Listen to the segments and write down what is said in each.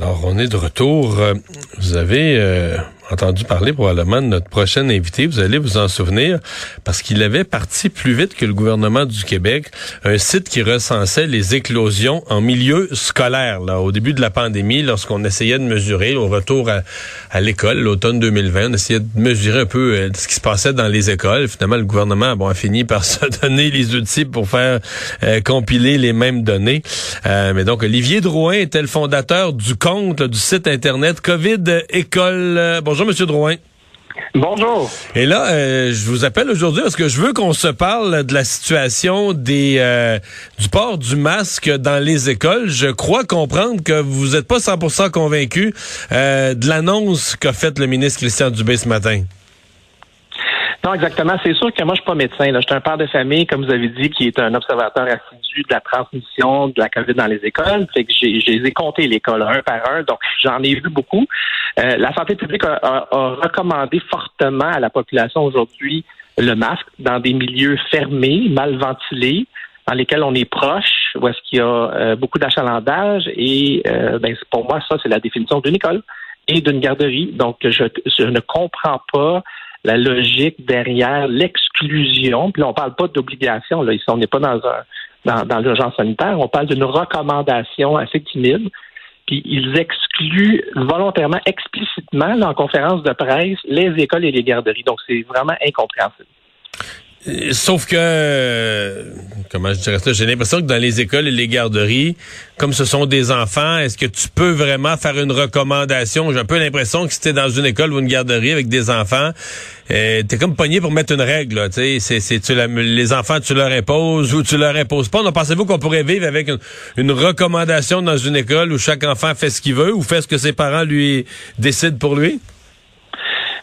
Alors, on est de retour. Euh, Vous avez euh, entendu parler probablement de notre prochain invité. Vous allez vous en souvenir parce qu'il avait parti plus vite que le gouvernement du Québec un site qui recensait les éclosions en milieu scolaire. Là, au début de la pandémie, lorsqu'on essayait de mesurer au retour à, à l'école, l'automne 2020, on essayait de mesurer un peu euh, ce qui se passait dans les écoles. Finalement, le gouvernement bon, a fini par se donner les outils pour faire euh, compiler les mêmes données. Euh, mais donc, Olivier Drouin était le fondateur du compte du site Internet COVID École. Euh, bonjour, Monsieur Drouin. Bonjour. Et là, euh, je vous appelle aujourd'hui parce que je veux qu'on se parle de la situation des euh, du port du masque dans les écoles. Je crois comprendre que vous n'êtes pas 100% convaincu euh, de l'annonce qu'a faite le ministre Christian Dubé ce matin. Non, exactement. C'est sûr que moi, je suis pas médecin. Là. Je suis un père de famille, comme vous avez dit, qui est un observateur assidu de la transmission de la COVID dans les écoles. Fait que j'ai, j'ai comptés l'école un par un, donc j'en ai vu beaucoup. Euh, la santé publique a, a- a recommandé fortement à la population aujourd'hui le masque dans des milieux fermés, mal ventilés, dans lesquels on est proche, où est-ce qu'il y a euh, beaucoup d'achalandage. Et euh, ben, pour moi, ça, c'est la définition d'une école et d'une garderie. Donc, je, je ne comprends pas la logique derrière l'exclusion. Puis là, on parle pas d'obligation. Là, ici, on n'est pas dans un dans, l'urgence sanitaire. On parle d'une recommandation assez timide. Puis ils excluent volontairement, explicitement, là, en conférence de presse, les écoles et les garderies. Donc, c'est vraiment incompréhensible. Sauf que, comment je dirais ça, j'ai l'impression que dans les écoles et les garderies, comme ce sont des enfants, est-ce que tu peux vraiment faire une recommandation? J'ai un peu l'impression que si t'es dans une école ou une garderie avec des enfants, euh, t'es comme pogné pour mettre une règle, c'est, tu les enfants, tu leur imposes ou tu leur imposes pas. Pensez-vous qu'on pourrait vivre avec une recommandation dans une école où chaque enfant fait ce qu'il veut ou fait ce que ses parents lui décident pour lui?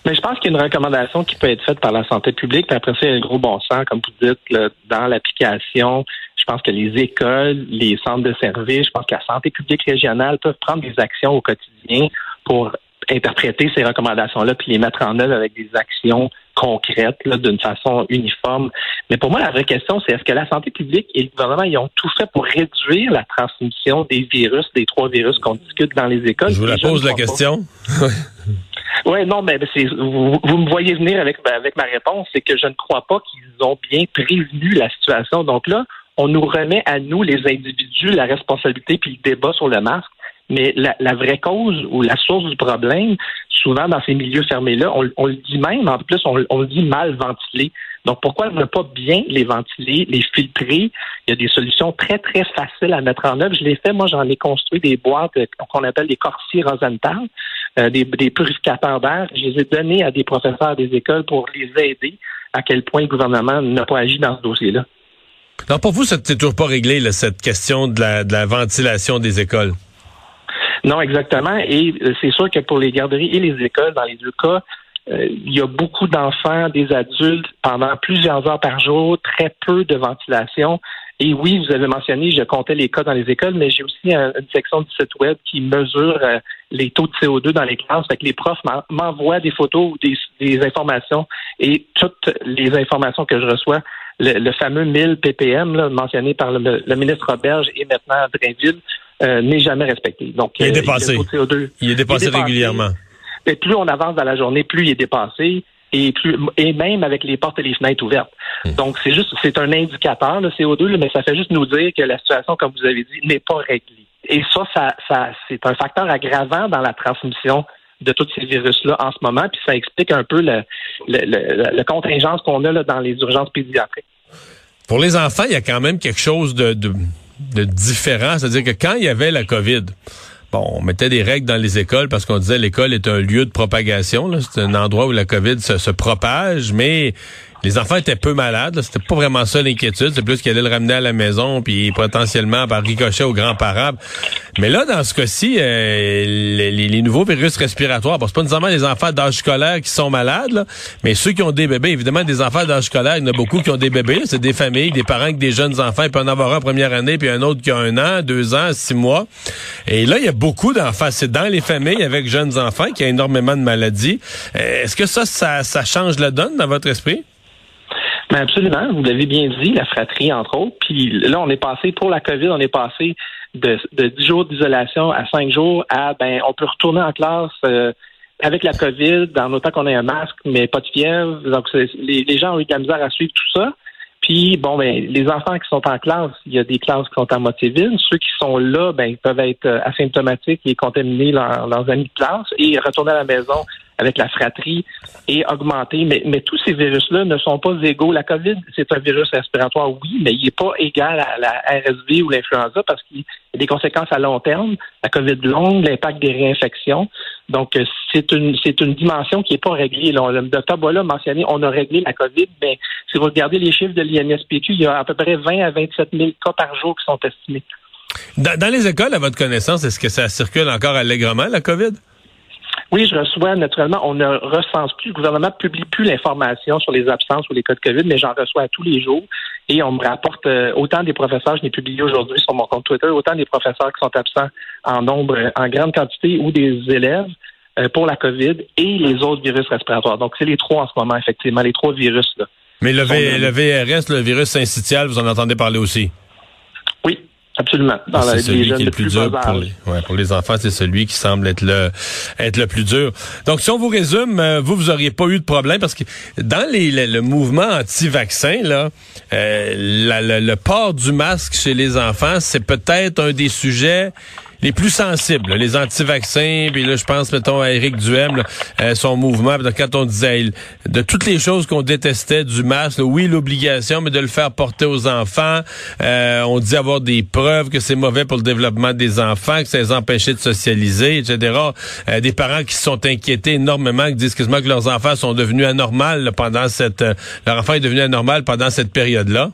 Mais je pense qu'il y a une recommandation qui peut être faite par la santé publique. Puis après ça, il y a le gros bon sens, comme vous dites, là, dans l'application. Je pense que les écoles, les centres de services, je pense que la santé publique régionale peuvent prendre des actions au quotidien pour interpréter ces recommandations-là puis les mettre en œuvre avec des actions concrètes là, d'une façon uniforme. Mais pour moi, la vraie question, c'est est-ce que la santé publique et le gouvernement ils ont tout fait pour réduire la transmission des virus, des trois virus qu'on discute dans les écoles? Je vous la pose la question. Oui, non, mais c'est vous, vous me voyez venir avec, avec ma réponse, c'est que je ne crois pas qu'ils ont bien prévenu la situation. Donc là, on nous remet à nous, les individus, la responsabilité puis le débat sur le masque. Mais la, la vraie cause ou la source du problème, souvent dans ces milieux fermés-là, on, le dit même, en plus, on, on le dit mal ventilé. Donc, pourquoi ne pas bien les ventiler, les filtrer? Il y a des solutions très, très faciles à mettre en œuvre. Je l'ai fait, moi, j'en ai construit des boîtes qu'on appelle des Corsi Rosenthal, euh, des, des purificateurs d'air. Je les ai donnés à des professeurs des écoles pour les aider à quel point le gouvernement n'a pas agi dans ce dossier-là. Non, pour vous, c'est toujours pas réglé, là, cette question de la, de la ventilation des écoles? Non, exactement. Et euh, c'est sûr que pour les garderies et les écoles, dans les deux cas, euh, il y a beaucoup d'enfants, des adultes, pendant plusieurs heures par jour, très peu de ventilation. Et oui, vous avez mentionné, je comptais les cas dans les écoles, mais j'ai aussi un- une section du site web qui mesure euh, les taux de CO2 dans les classes. Fait que les profs m'en- m'envoient des photos ou des, des informations et toutes les informations que je reçois, le, le fameux 1000 ppm là, mentionné par le, le ministre Roberge et maintenant Drainville euh, n'est jamais respecté. Donc, Il est euh, dépassé. le taux de CO2 Il est dépassé régulièrement. et plus on avance dans la journée, plus il est dépassé. Et plus et même avec les portes et les fenêtres ouvertes. Hmm. Donc c'est juste c'est un indicateur le CO2, là, mais ça fait juste nous dire que la situation, comme vous avez dit, n'est pas réglée. Et ça, ça, ça c'est un facteur aggravant dans la transmission de tous ces virus-là en ce moment, puis ça explique un peu le, le, contingence qu'on a là, dans les urgences pédiatriques. Pour les enfants, il y a quand même quelque chose de, de, de différent, c'est-à-dire que quand il y avait la COVID, bon, on mettait des règles dans les écoles parce qu'on disait l'école est un lieu de propagation. C'est un endroit où la COVID se propage, mais les enfants étaient peu malades. C'était pas vraiment ça l'inquiétude. C'est plus qu'ils allaient le ramener à la maison, puis potentiellement par ricochet aux grands-parents. Mais là, dans ce cas-ci, euh, les, nouveaux virus respiratoires, bon, c'est pas nécessairement les enfants d'âge scolaire qui sont malades, mais ceux qui ont des bébés, évidemment, des enfants d'âge scolaire, il y en a beaucoup qui ont des bébés. C'est des familles, des parents avec des jeunes enfants. Il peut en avoir un première année, puis un autre qui a un an, deux ans, six mois. Et là, il y a beaucoup d'enfants. C'est dans les familles avec jeunes enfants qui a énormément de maladies. Euh, est-ce que ça, ça change la donne dans votre esprit? Ben, absolument, vous l'avez bien dit, la fratrie, entre autres. Puis là, on est passé, pour la COVID, on est passé de, de 10 jours d'isolation à 5 jours à, ben, on peut retourner en classe euh, avec la COVID, dans autant qu'on ait un masque, mais pas de fièvre. Donc, les, les, gens ont eu de la misère à suivre tout ça. Puis, bon, ben, les enfants qui sont en classe, il y a des classes qui sont en moitié vide. Ceux qui sont là, ben, ils peuvent être euh, asymptomatiques et contaminer leurs amis de classe et retourner à la maison avec la fratrie et augmenter. Mais, mais tous ces virus-là ne sont pas égaux. La COVID, c'est un virus respiratoire, oui, mais il n'est pas égal à la RSV ou l'influenza parce qu'il y a des conséquences à long terme. La COVID longue, l'impact des réinfections. Donc, euh, c'est une, c'est une dimension qui n'est pas réglée. le docteur Bola a mentionné, on a réglé la COVID, mais si vous regardez les chiffres de l'INSPQ, il y a à peu près 20 à 27 000 cas par jour qui sont estimés. Dans les écoles, à votre connaissance, est-ce que ça circule encore allègrement, la COVID? Oui, je reçois naturellement, on ne recense plus, le gouvernement ne publie plus l'information sur les absences ou les cas de COVID, mais j'en reçois tous les jours et on me rapporte euh, autant des professeurs, je l'ai publié aujourd'hui sur mon compte Twitter, autant des professeurs qui sont absents en nombre, en grande quantité ou des élèves euh, pour la COVID et les autres virus respiratoires. Donc, c'est les trois en ce moment, effectivement, les trois virus. Là, mais le, le VRS, le virus syncytial, vous en entendez parler aussi? Oui, Absolument. c'est celui qui est le plus, dur pour les, ouais, pour les enfants, c'est celui qui semble être le être le plus dur. Donc, si on vous résume, euh, vous vous auriez pas eu de problème parce que dans les, le, mouvement anti-vaccin là, euh, le port du masque chez les enfants, c'est peut-être un des sujets les plus sensibles, les anti-vaccins, puis là, je pense, mettons, à Éric Duhem, euh, son mouvement, quand on disait de toutes les choses qu'on détestait du masque, oui, l'obligation, mais de le faire porter aux enfants, euh, on dit avoir des preuves que c'est mauvais pour le développement des enfants, que ça les empêchait de socialiser, etc. Euh, des parents qui se sont inquiétés énormément, qui disent quasiment que leurs enfants sont devenus anormaux pendant cette... leur enfant est devenu anormal pendant cette période-là.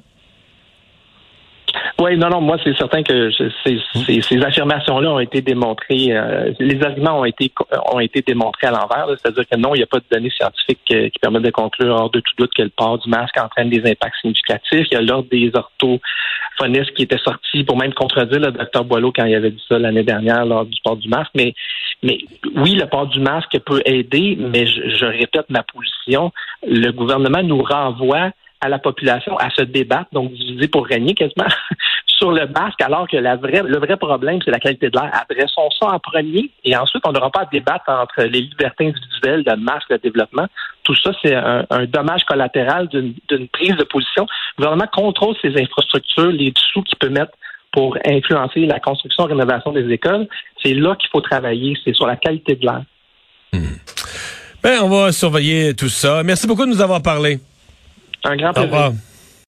Oui, non, non, moi, c'est certain que ces, ces, affirmations-là ont été démontrées, euh, les arguments ont été ont été démontrés à l'envers, c'est-à-dire que non, il n'y a pas de données scientifiques qui permettent de conclure hors de tout doute que le port du masque entraîne des impacts significatifs. Il y a l'ordre des orthophonistes qui était sorti pour même contredire le docteur Boileau quand il avait dit ça l'année dernière lors du port du masque. Mais, mais oui, le port du masque peut aider, mais je, je répète ma position. Le gouvernement nous renvoie à la population à se débattre, donc diviser pour régner quasiment sur le masque, alors que la le vrai problème, c'est la qualité de l'air. Adressons ça en premier et ensuite, on n'aura pas à débattre entre les libertés individuelles, le masque, le développement. Tout ça, c'est un, dommage collatéral d'une prise de position. Le gouvernement contrôle ces infrastructures, les dessous qu'il peut mettre pour influencer la construction et rénovation des écoles. C'est là qu'il faut travailler, c'est sur la qualité de l'air. Hmm. Ben, on va surveiller tout ça. Merci beaucoup de nous avoir parlé. Un grand plaisir.